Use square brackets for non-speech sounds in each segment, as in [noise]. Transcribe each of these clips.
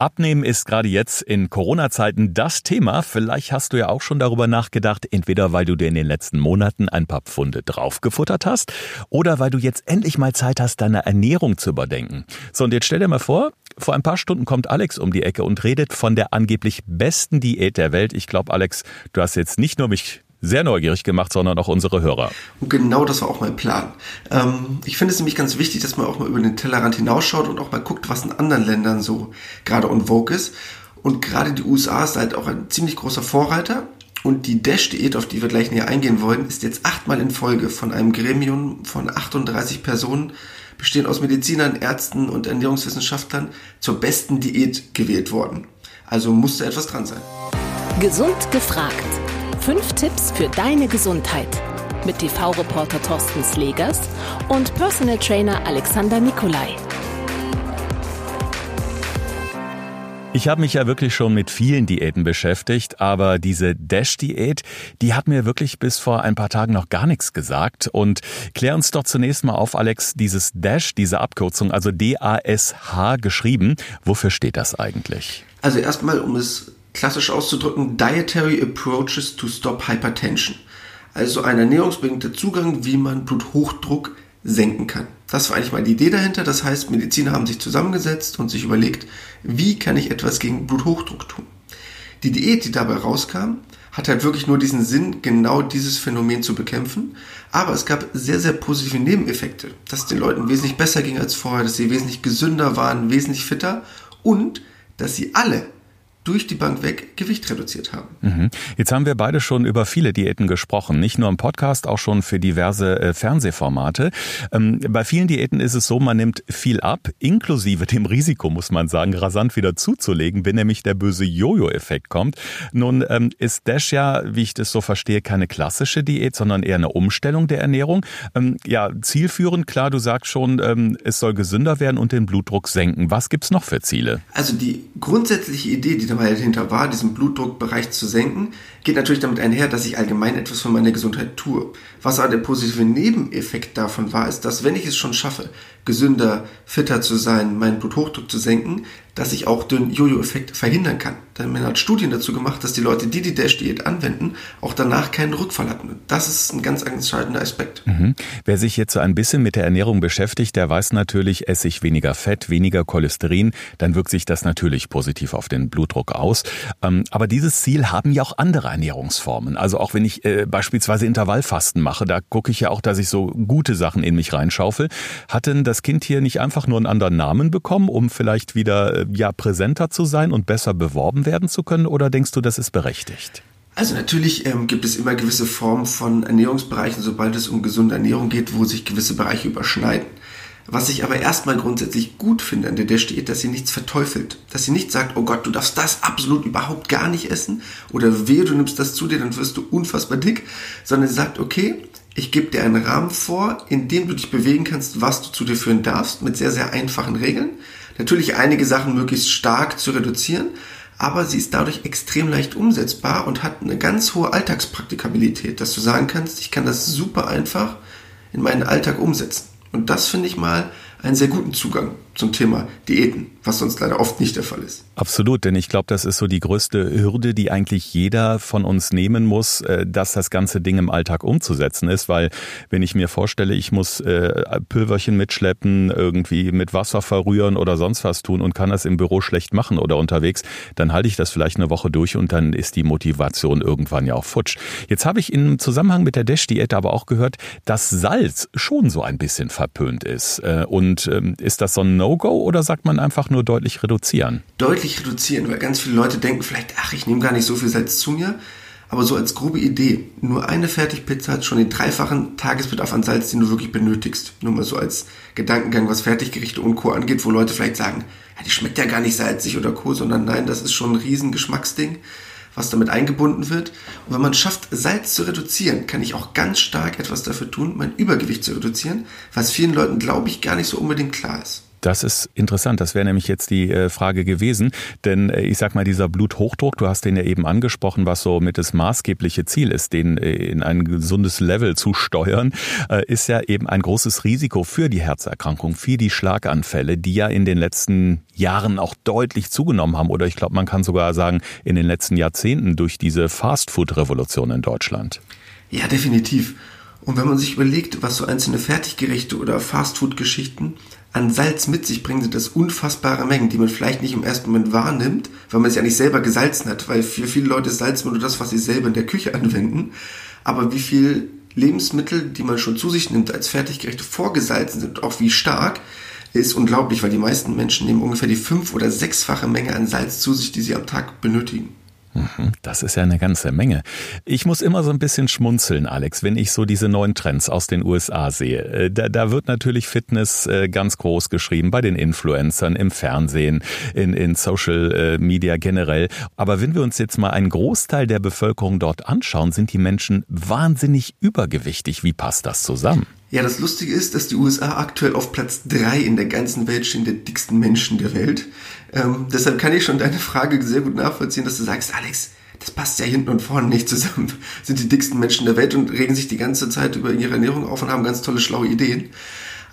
Abnehmen ist gerade jetzt in Corona-Zeiten das Thema. Vielleicht hast du ja auch schon darüber nachgedacht, entweder weil du dir in den letzten Monaten ein paar Pfunde draufgefuttert hast oder weil du jetzt endlich mal Zeit hast, deine Ernährung zu überdenken. So, und jetzt stell dir mal vor, vor ein paar Stunden kommt Alex um die Ecke und redet von der angeblich besten Diät der Welt. Ich glaube, Alex, du hast jetzt nicht nur mich sehr neugierig gemacht, sondern auch unsere Hörer. Und genau das war auch mein Plan. Ähm, ich finde es nämlich ganz wichtig, dass man auch mal über den Tellerrand hinausschaut und auch mal guckt, was in anderen Ländern so gerade on vogue ist. Und gerade die USA ist halt auch ein ziemlich großer Vorreiter. Und die Dash-Diät, auf die wir gleich näher eingehen wollen, ist jetzt achtmal in Folge von einem Gremium von 38 Personen, bestehend aus Medizinern, Ärzten und Ernährungswissenschaftlern, zur besten Diät gewählt worden. Also musste etwas dran sein. Gesund gefragt Fünf Tipps für deine Gesundheit mit TV-Reporter Thorsten Slegers und Personal Trainer Alexander Nikolai. Ich habe mich ja wirklich schon mit vielen Diäten beschäftigt, aber diese Dash-Diät, die hat mir wirklich bis vor ein paar Tagen noch gar nichts gesagt. Und klär uns doch zunächst mal auf, Alex, dieses Dash, diese Abkürzung, also D-A-S-H geschrieben, wofür steht das eigentlich? Also erstmal, um es klassisch auszudrücken, Dietary Approaches to Stop Hypertension. Also ein ernährungsbedingter Zugang, wie man Bluthochdruck senken kann. Das war eigentlich mal die Idee dahinter. Das heißt, Mediziner haben sich zusammengesetzt und sich überlegt, wie kann ich etwas gegen Bluthochdruck tun. Die Diät, die dabei rauskam, hat halt wirklich nur diesen Sinn, genau dieses Phänomen zu bekämpfen. Aber es gab sehr, sehr positive Nebeneffekte, dass es den Leuten wesentlich besser ging als vorher, dass sie wesentlich gesünder waren, wesentlich fitter und dass sie alle durch die Bank weg Gewicht reduziert haben. Mhm. Jetzt haben wir beide schon über viele Diäten gesprochen, nicht nur im Podcast, auch schon für diverse äh, Fernsehformate. Ähm, bei vielen Diäten ist es so, man nimmt viel ab, inklusive dem Risiko, muss man sagen, rasant wieder zuzulegen, wenn nämlich der böse Jojo-Effekt kommt. Nun ähm, ist Dash ja, wie ich das so verstehe, keine klassische Diät, sondern eher eine Umstellung der Ernährung. Ähm, ja, zielführend, klar, du sagst schon, es soll gesünder werden und den Blutdruck senken. Was gibt's noch für Ziele? Also die grundsätzliche Idee, die da dabei dahinter war, diesen Blutdruckbereich zu senken, geht natürlich damit einher, dass ich allgemein etwas für meine Gesundheit tue. Was aber der positive Nebeneffekt davon war, ist, dass wenn ich es schon schaffe, gesünder, fitter zu sein, meinen Bluthochdruck zu senken, dass ich auch den Jojo-Effekt verhindern kann. Denn man hat Studien dazu gemacht, dass die Leute, die die Dash-Diät anwenden, auch danach keinen Rückfall hatten. Das ist ein ganz entscheidender Aspekt. Mhm. Wer sich jetzt so ein bisschen mit der Ernährung beschäftigt, der weiß natürlich, esse ich weniger Fett, weniger Cholesterin, dann wirkt sich das natürlich positiv auf den Blutdruck aus. Ähm, aber dieses Ziel haben ja auch andere Ernährungsformen. Also auch wenn ich äh, beispielsweise Intervallfasten mache, da gucke ich ja auch, dass ich so gute Sachen in mich reinschaufel. Hat denn das Kind hier nicht einfach nur einen anderen Namen bekommen, um vielleicht wieder äh, ja präsenter zu sein und besser beworben werden zu können? Oder denkst du, das ist berechtigt? Also natürlich ähm, gibt es immer gewisse Formen von Ernährungsbereichen, sobald es um gesunde Ernährung geht, wo sich gewisse Bereiche überschneiden. Was ich aber erstmal grundsätzlich gut finde an der Dash steht, dass sie nichts verteufelt. Dass sie nicht sagt, oh Gott, du darfst das absolut überhaupt gar nicht essen oder wehe, du nimmst das zu dir, dann wirst du unfassbar dick, sondern sie sagt, okay, ich gebe dir einen Rahmen vor, in dem du dich bewegen kannst, was du zu dir führen darfst, mit sehr, sehr einfachen Regeln. Natürlich einige Sachen möglichst stark zu reduzieren, aber sie ist dadurch extrem leicht umsetzbar und hat eine ganz hohe Alltagspraktikabilität, dass du sagen kannst, ich kann das super einfach in meinen Alltag umsetzen. Und das finde ich mal einen sehr guten Zugang zum Thema Diäten, was sonst leider oft nicht der Fall ist. Absolut, denn ich glaube, das ist so die größte Hürde, die eigentlich jeder von uns nehmen muss, äh, dass das ganze Ding im Alltag umzusetzen ist, weil wenn ich mir vorstelle, ich muss äh, Pülverchen mitschleppen, irgendwie mit Wasser verrühren oder sonst was tun und kann das im Büro schlecht machen oder unterwegs, dann halte ich das vielleicht eine Woche durch und dann ist die Motivation irgendwann ja auch futsch. Jetzt habe ich im Zusammenhang mit der Dash-Diät aber auch gehört, dass Salz schon so ein bisschen verpönt ist. Äh, und ähm, ist das so ein No-Go oder sagt man einfach nur deutlich reduzieren? Deutlich reduzieren, weil ganz viele Leute denken vielleicht, ach, ich nehme gar nicht so viel Salz zu mir. Aber so als grobe Idee, nur eine Fertigpizza hat schon den dreifachen Tagesbedarf an Salz, den du wirklich benötigst. Nur mal so als Gedankengang, was Fertiggerichte und Co. angeht, wo Leute vielleicht sagen, ja, die schmeckt ja gar nicht salzig oder Co., sondern nein, das ist schon ein riesen Geschmacksding, was damit eingebunden wird. Und wenn man schafft, Salz zu reduzieren, kann ich auch ganz stark etwas dafür tun, mein Übergewicht zu reduzieren, was vielen Leuten, glaube ich, gar nicht so unbedingt klar ist. Das ist interessant. Das wäre nämlich jetzt die äh, Frage gewesen. Denn äh, ich sag mal, dieser Bluthochdruck, du hast den ja eben angesprochen, was so mit das maßgebliche Ziel ist, den äh, in ein gesundes Level zu steuern, ist ja eben ein großes Risiko für die Herzerkrankung, für die Schlaganfälle, die ja in den letzten Jahren auch deutlich zugenommen haben. Oder ich glaube, man kann sogar sagen, in den letzten Jahrzehnten durch diese Fastfood-Revolution in Deutschland. Ja, definitiv. Und wenn man sich überlegt, was so einzelne Fertiggerichte oder Fastfood-Geschichten an Salz mit sich bringen, sind das unfassbare Mengen, die man vielleicht nicht im ersten Moment wahrnimmt, weil man ja nicht selber gesalzen hat, weil für viele Leute ist Salz nur das, was sie selber in der Küche [laughs] anwenden. Aber wie viel Lebensmittel, die man schon zu sich nimmt, als Fertiggerichte vorgesalzen sind, auch wie stark, ist unglaublich, weil die meisten Menschen nehmen ungefähr die fünf- oder sechsfache Menge an Salz zu sich, die sie am Tag benötigen. Mhm, das ist ja eine ganze Menge. Ich muss immer so ein bisschen schmunzeln, Alex, wenn ich so diese neuen Trends aus den USA sehe. Äh, da, da wird natürlich Fitness äh, ganz groß geschrieben bei den Influencern, im Fernsehen, in, in Social äh, Media generell. Aber wenn wir uns jetzt mal einen Großteil der Bevölkerung dort anschauen, sind die Menschen wahnsinnig übergewichtig. Wie passt das zusammen? Ja, das Lustige ist, dass die USA aktuell auf Platz drei in der ganzen Welt stehen, der dicksten Menschen der Welt. Ähm, deshalb kann ich schon deine Frage sehr gut nachvollziehen, dass du sagst, Alex, das passt ja hinten und vorne nicht zusammen. [laughs] Sind die dicksten Menschen der Welt und regen sich die ganze Zeit über ihre Ernährung auf und haben ganz tolle, schlaue Ideen.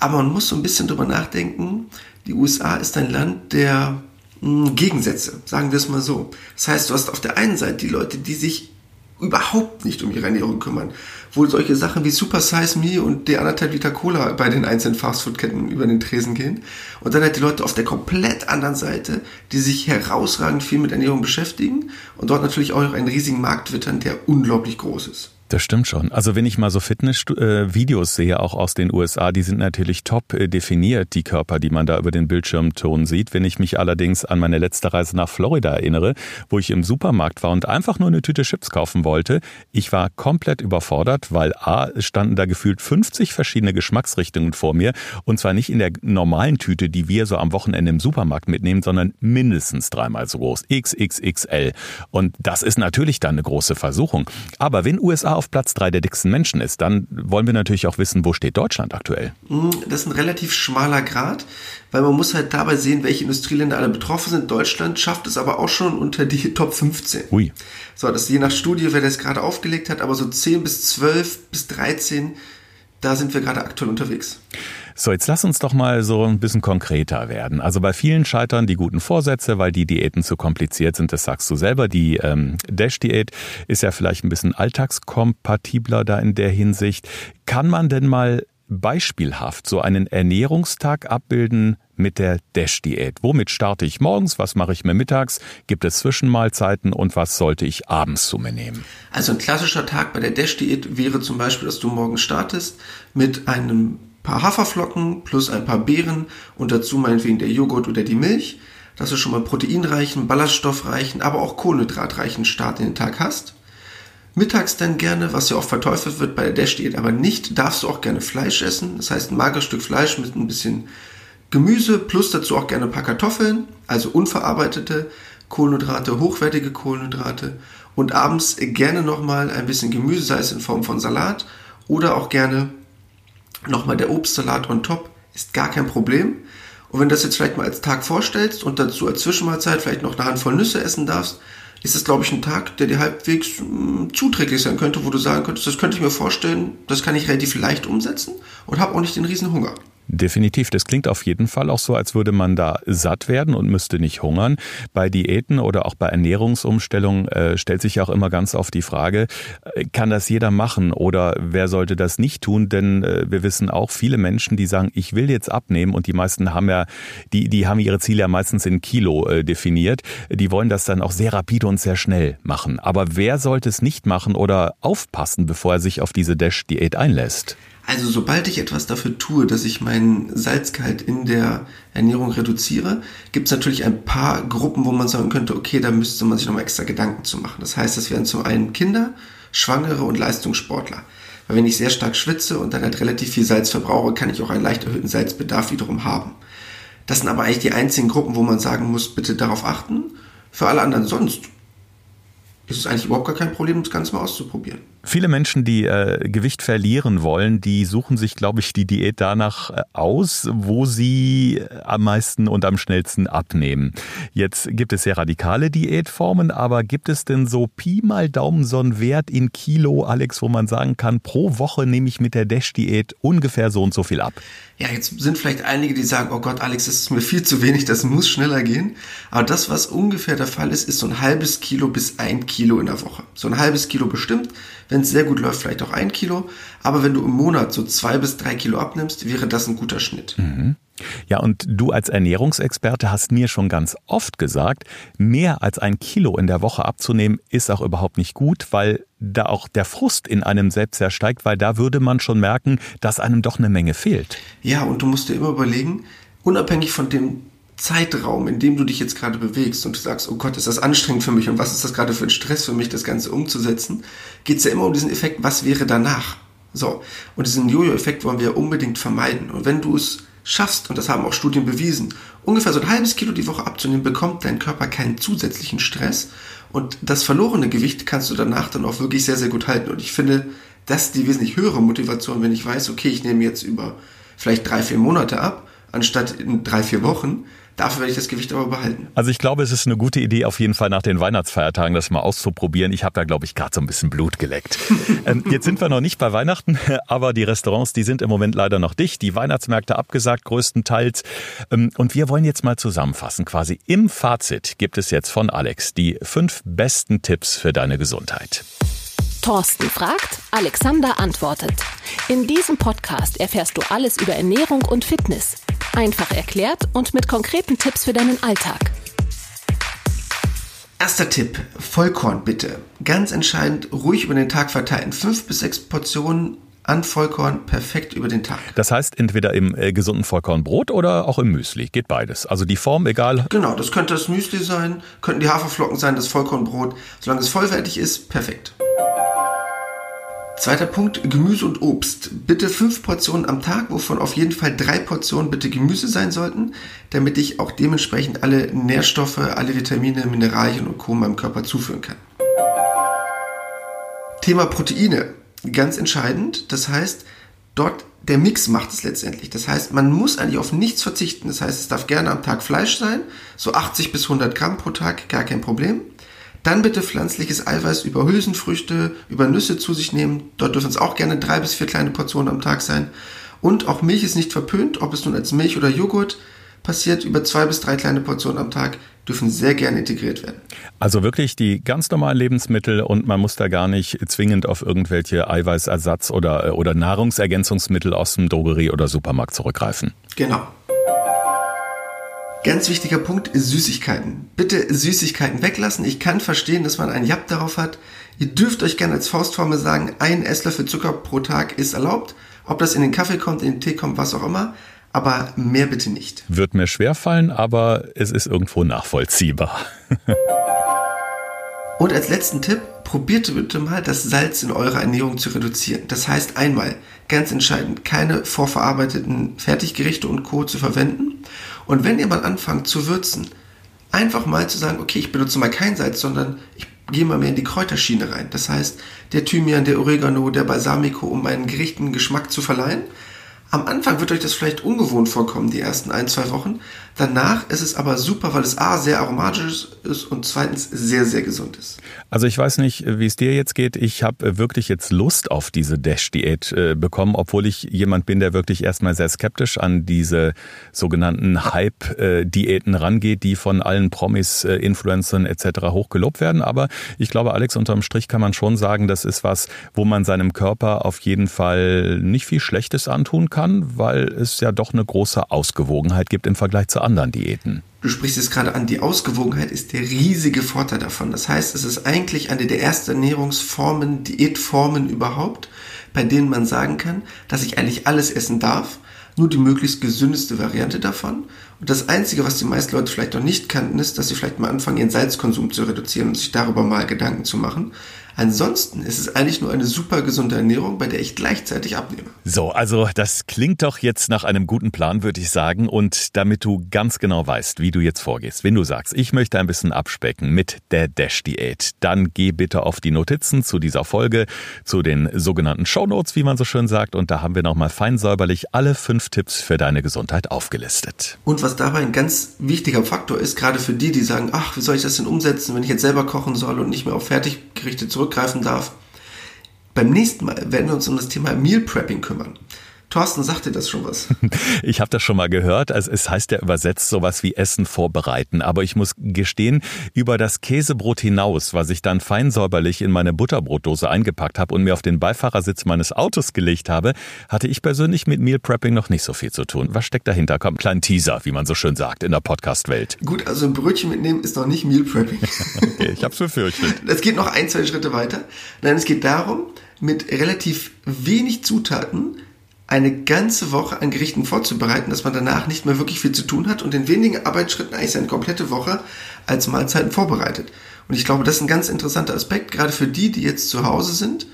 Aber man muss so ein bisschen drüber nachdenken. Die USA ist ein Land der mh, hm, Gegensätze, sagen wir es mal so. Das heißt, du hast auf der einen Seite die Leute, die sich überhaupt nicht um ihre Ernährung kümmern. Wo solche Sachen wie Super Size Me und der anderthalb Liter Cola bei den einzelnen Fastfood-Ketten über den Tresen gehen. Und dann halt die Leute auf der komplett anderen Seite, die sich herausragend viel mit Ernährung beschäftigen und dort natürlich auch einen riesigen Markt wittern, der unglaublich groß ist. Das stimmt schon. Also wenn ich mal so Fitness-Videos äh, sehe, auch aus den USA, die sind natürlich top äh, definiert, die Körper, die man da über den Bildschirmton sieht. Wenn ich mich allerdings an meine letzte Reise nach Florida erinnere, wo ich im Supermarkt war und einfach nur eine Tüte Chips kaufen wollte, ich war komplett überfordert, weil A, standen da gefühlt 50 verschiedene Geschmacksrichtungen vor mir und zwar nicht in der normalen Tüte, die wir so am Wochenende im Supermarkt mitnehmen, sondern mindestens dreimal so groß, XXXL. Und das ist natürlich dann eine große Versuchung. Aber wenn USA auf Platz drei der dicksten Menschen ist, dann wollen wir natürlich auch wissen, wo steht Deutschland aktuell? Hm, das ist ein relativ schmaler Grad, weil man muss halt dabei sehen, welche Industrieländer alle betroffen sind. Deutschland schafft es aber auch schon unter die [laughs] Top 15. Ui. So, das ist je nach Studie, wer das gerade aufgelegt hat, aber so 10 bis 12 bis 13, da sind wir gerade aktuell unterwegs. So, jetzt lass uns doch mal so ein bisschen konkreter werden. Also bei vielen scheitern die guten Vorsätze, weil die Diäten zu kompliziert sind. Das sagst du selber. Die ähm, Dash-Diät ist ja vielleicht ein bisschen alltagskompatibler da in der Hinsicht. Kann man denn mal beispielhaft so einen Ernährungstag abbilden mit der Dash-Diät? Womit starte ich morgens? Was mache ich mir mittags? Gibt es Zwischenmahlzeiten? Und was sollte ich abends zu mir nehmen? Also ein klassischer Tag bei der Dash-Diät wäre zum Beispiel, dass du morgens startest mit einem paar Haferflocken plus ein paar Beeren und dazu meinetwegen der Joghurt oder die Milch, dass du schon mal proteinreichen, ballaststoffreichen, aber auch kohlenhydratreichen Start in den Tag hast. Mittags dann gerne, was ja oft verteufelt wird bei der Dash-Diät, aber nicht, darfst du auch gerne Fleisch essen. Das heißt ein mageres Stück Fleisch mit ein bisschen Gemüse plus dazu auch gerne ein paar Kartoffeln, also unverarbeitete Kohlenhydrate, hochwertige Kohlenhydrate und abends gerne nochmal ein bisschen Gemüse, sei es in Form von Salat oder auch gerne nochmal der Obstsalat on top ist gar kein Problem. Und wenn du das jetzt vielleicht mal als Tag vorstellst und dazu als Zwischenmahlzeit vielleicht noch eine Handvoll Nüsse essen darfst, ist das, glaube ich, ein Tag, der dir halbwegs mh, hm, zuträglich sein könnte, wo du sagen könntest, das könnte ich mir vorstellen, das kann ich relativ leicht umsetzen und habe auch nicht den riesen Hunger. Definitiv. Das klingt auf jeden Fall auch so, als würde man da satt werden und müsste nicht hungern. Bei Diäten oder auch bei Ernährungsumstellungen äh, stellt sich ja auch immer ganz oft die Frage, äh, kann das jeder machen oder wer sollte das nicht tun? Denn äh, wir wissen auch viele Menschen, die sagen, ich will jetzt abnehmen und die meisten haben ja, die, die haben ihre Ziele ja meistens in Kilo äh, definiert. Die wollen das dann auch sehr rapide und sehr schnell machen. Aber wer sollte es nicht machen oder aufpassen, bevor er sich auf diese Dash-Diät einlässt? Also sobald ich etwas dafür tue, dass ich meinen Salzgehalt in der Ernährung reduziere, gibt es natürlich ein paar Gruppen, wo man sagen könnte, okay, da müsste man sich nochmal extra Gedanken zu machen. Das heißt, das wären zum einen Kinder, Schwangere und Leistungssportler. Weil wenn ich sehr stark schwitze und dann halt relativ viel Salz verbrauche, kann ich auch einen leicht erhöhten Salzbedarf wiederum haben. Das sind aber eigentlich die einzigen Gruppen, wo man sagen muss, bitte darauf achten. Für alle anderen sonst ist es eigentlich überhaupt gar kein Problem, das Ganze mal auszuprobieren. Viele Menschen, die äh, Gewicht verlieren wollen, die suchen sich, glaube ich, die Diät danach äh, aus, wo sie äh, am meisten und am schnellsten abnehmen. Jetzt gibt es sehr radikale Diätformen, aber gibt es denn so Pi mal Daumen so einen Wert in Kilo, Alex, wo man sagen kann, pro Woche nehme ich mit der Dash-Diät ungefähr so und so viel ab? Ja, jetzt sind vielleicht einige, die sagen, oh Gott, Alex, das ist mir viel zu wenig, das muss schneller gehen. Aber das, was ungefähr der Fall ist, ist so ein halbes Kilo bis ein Kilo in der Woche. So ein halbes Kilo bestimmt, wenn es sehr gut läuft, vielleicht auch ein Kilo. Aber wenn du im Monat so zwei bis drei Kilo abnimmst, wäre das ein guter Schnitt. Mhm. Ja, und du als Ernährungsexperte hast mir schon ganz oft gesagt, mehr als ein Kilo in der Woche abzunehmen ist auch überhaupt nicht gut, weil da auch der Frust in einem selbst sehr steigt, weil da würde man schon merken, dass einem doch eine Menge fehlt. Ja, und du musst dir immer überlegen, unabhängig von dem Zeitraum, in dem du dich jetzt gerade bewegst und du sagst, oh Gott, ist das anstrengend für mich und was ist das gerade für ein Stress für mich, das Ganze umzusetzen, geht es ja immer um diesen Effekt, was wäre danach? So, und diesen Jojo-Effekt wollen wir unbedingt vermeiden. Und wenn du es schaffst, und das haben auch Studien bewiesen, ungefähr so ein halbes Kilo die Woche abzunehmen, bekommt dein Körper keinen zusätzlichen Stress und das verlorene Gewicht kannst du danach dann auch wirklich sehr, sehr gut halten. Und ich finde, das ist die wesentlich höhere Motivation, wenn ich weiß, okay, ich nehme jetzt über vielleicht drei, vier Monate ab, anstatt in drei, vier Wochen, Dafür werde ich das Gewicht aber behalten. Also ich glaube, es ist eine gute Idee, auf jeden Fall nach den Weihnachtsfeiertagen das mal auszuprobieren. Ich habe da, glaube ich, gerade so ein bisschen Blut geleckt. [laughs] ähm, jetzt sind wir noch nicht bei Weihnachten, [laughs] aber die Restaurants, die sind im Moment leider noch dicht. Die Weihnachtsmärkte abgesagt größtenteils. Ähm, und wir wollen jetzt mal zusammenfassen. Quasi im Fazit gibt es jetzt von Alex die fünf besten Tipps für deine Gesundheit. Thorsten fragt, Alexander antwortet. In diesem Podcast erfährst du alles über Ernährung und Fitness. Einfach erklärt und mit konkreten Tipps für deinen Alltag. Erster Tipp, Vollkorn bitte. Ganz entscheidend, ruhig über den Tag verteilen. Fünf bis sechs Portionen an Vollkorn perfekt über den Tag. Das heißt entweder im äh, gesunden Vollkornbrot oder auch im Müsli. Geht beides. Also die Form egal. Genau, das könnte das Müsli sein, könnten die Haferflocken sein, das Vollkornbrot. Solange es vollwertig ist, perfekt. Zweiter Punkt, Gemüse und Obst. Bitte fünf Portionen am Tag, wovon auf jeden Fall drei Portionen bitte Gemüse sein sollten, damit ich auch dementsprechend alle Nährstoffe, alle Vitamine, Mineralien und Co. meinem Körper zuführen kann. Thema Proteine. Ganz entscheidend. Das heißt, dort der Mix macht es letztendlich. Das heißt, man muss eigentlich auf nichts verzichten. Das heißt, es darf gerne am Tag Fleisch sein, so 80 bis 100 Gramm pro Tag, gar kein Problem. Dann bitte pflanzliches Eiweiß über Hülsenfrüchte, über Nüsse zu sich nehmen. Dort dürfen es auch gerne drei bis vier kleine Portionen am Tag sein. Und auch Milch ist nicht verpönt, ob es nun als Milch oder Joghurt passiert, über zwei bis drei kleine Portionen am Tag dürfen sehr gerne integriert werden. Also wirklich die ganz normalen Lebensmittel und man muss da gar nicht zwingend auf irgendwelche Eiweißersatz oder, oder Nahrungsergänzungsmittel aus dem Drogerie oder Supermarkt zurückgreifen. Genau. Ganz wichtiger Punkt ist Süßigkeiten. Bitte Süßigkeiten weglassen. Ich kann verstehen, dass man einen Jab darauf hat. Ihr dürft euch gerne als Faustformel sagen, ein Esslöffel Zucker pro Tag ist erlaubt. Ob das in den Kaffee kommt, in den Tee kommt, was auch immer. Aber mehr bitte nicht. Wird mir schwerfallen, aber es ist irgendwo nachvollziehbar. [laughs] Und als letzten Tipp, probiert bitte mal das Salz in eurer Ernährung zu reduzieren. Das heißt einmal, ganz entscheidend, keine vorverarbeiteten Fertiggerichte und Co. zu verwenden. Und wenn ihr mal anfangt zu würzen, einfach mal zu sagen, okay, ich benutze mal kein Salz, sondern ich gehe mal mehr in die Kräuterschiene rein. Das heißt, der Thymian, der Oregano, der Balsamico, um meinen Gerichten Geschmack zu verleihen. Am Anfang wird euch das vielleicht ungewohnt vorkommen, die ersten ein, zwei Wochen. Danach ist es aber super, weil es A, sehr aromatisch ist und zweitens sehr, sehr gesund ist. Also ich weiß nicht, wie es dir jetzt geht. Ich habe wirklich jetzt Lust auf diese Dash-Diät äh, bekommen, obwohl ich jemand bin, der wirklich erstmal sehr skeptisch an diese sogenannten Hype-Diäten rangeht, die von allen Promis, äh, Influencern etc. hochgelobt werden. Aber ich glaube, Alex, unterm Strich kann man schon sagen, das ist was, wo man seinem Körper auf jeden Fall nicht viel Schlechtes antun kann kann, weil es ja doch eine große Ausgewogenheit gibt im Vergleich zu anderen Diäten. Du sprichst es gerade an, die Ausgewogenheit ist der riesige Vorteil davon. Das heißt, es ist eigentlich eine der ersten Ernährungsformen, Diätformen überhaupt, bei denen man sagen kann, dass ich eigentlich alles essen darf, nur die möglichst gesündeste Variante davon. Und das Einzige, was die meisten Leute vielleicht noch nicht kannten, ist, dass sie vielleicht mal anfangen, ihren Salzkonsum zu reduzieren und sich darüber mal Gedanken zu machen. Ansonsten ist es eigentlich nur eine super gesunde Ernährung, bei der ich gleichzeitig abnehme. So, also das klingt doch jetzt nach einem guten Plan, würde ich sagen. Und damit du ganz genau weißt, wie du jetzt vorgehst, wenn du sagst, ich möchte ein bisschen abspecken mit der Dash-Diät, dann geh bitte auf die Notizen zu dieser Folge, zu den sogenannten Shownotes, wie man so schön sagt. Und da haben wir nochmal fein säuberlich alle fünf Tipps für deine Gesundheit aufgelistet. Und was dabei ein ganz wichtiger Faktor ist, gerade für die, die sagen, ach, wie soll ich das denn umsetzen, wenn ich jetzt selber kochen soll und nicht mehr auf Fertiggerichte zurück zurückgreifen darf. Beim nächsten Mal werden wir uns um das Thema Meal Prepping kümmern. Thorsten, sagt dir das schon was? [laughs] Ich habe das schon mal gehört. Also es heißt ja übersetzt sowas wie Essen vorbereiten. Aber ich muss gestehen, über das Käsebrot hinaus, was ich dann fein säuberlich in meine Butterbrotdose eingepackt habe und mir auf den Beifahrersitz meines Autos gelegt habe, hatte ich persönlich mit Meal Prepping noch nicht so viel zu tun. Was steckt dahinter? Kommt ein kleiner Teaser, wie man so schön sagt in der Podcast-Welt. Gut, also ein Brötchen mitnehmen ist noch nicht Meal Prepping. [laughs] okay, ich hab's befürchtet. Es geht noch ein, zwei Schritte weiter. Nein, es geht darum, mit relativ wenig Zutaten eine ganze Woche an Gerichten vorzubereiten, dass man danach nicht mehr wirklich viel zu tun hat und in wenigen Arbeitsschritten eigentlich seine komplette Woche als Mahlzeiten vorbereitet. Und ich glaube, das ist ein ganz interessanter Aspekt, gerade für die, die jetzt zu Hause sind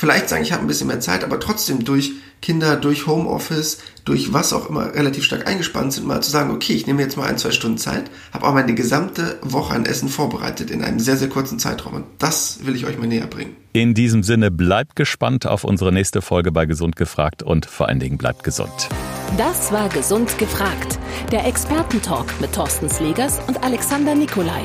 vielleicht sagen, ich habe ein bisschen mehr Zeit, aber trotzdem durch Kinder, durch Homeoffice, durch was auch immer relativ stark eingespannt sind, mal zu sagen, okay, ich nehme jetzt mal ein, zwei Stunden Zeit, habe auch meine gesamte Woche an Essen vorbereitet in einem sehr, sehr kurzen Zeitraum. Und das will ich euch mal näher bringen. In diesem Sinne, bleibt gespannt auf unsere nächste Folge bei Gesund gefragt und vor allen Dingen bleibt gesund. Das war Gesund gefragt, der Expertentalk mit Thorsten Slegers und Alexander Nikolai.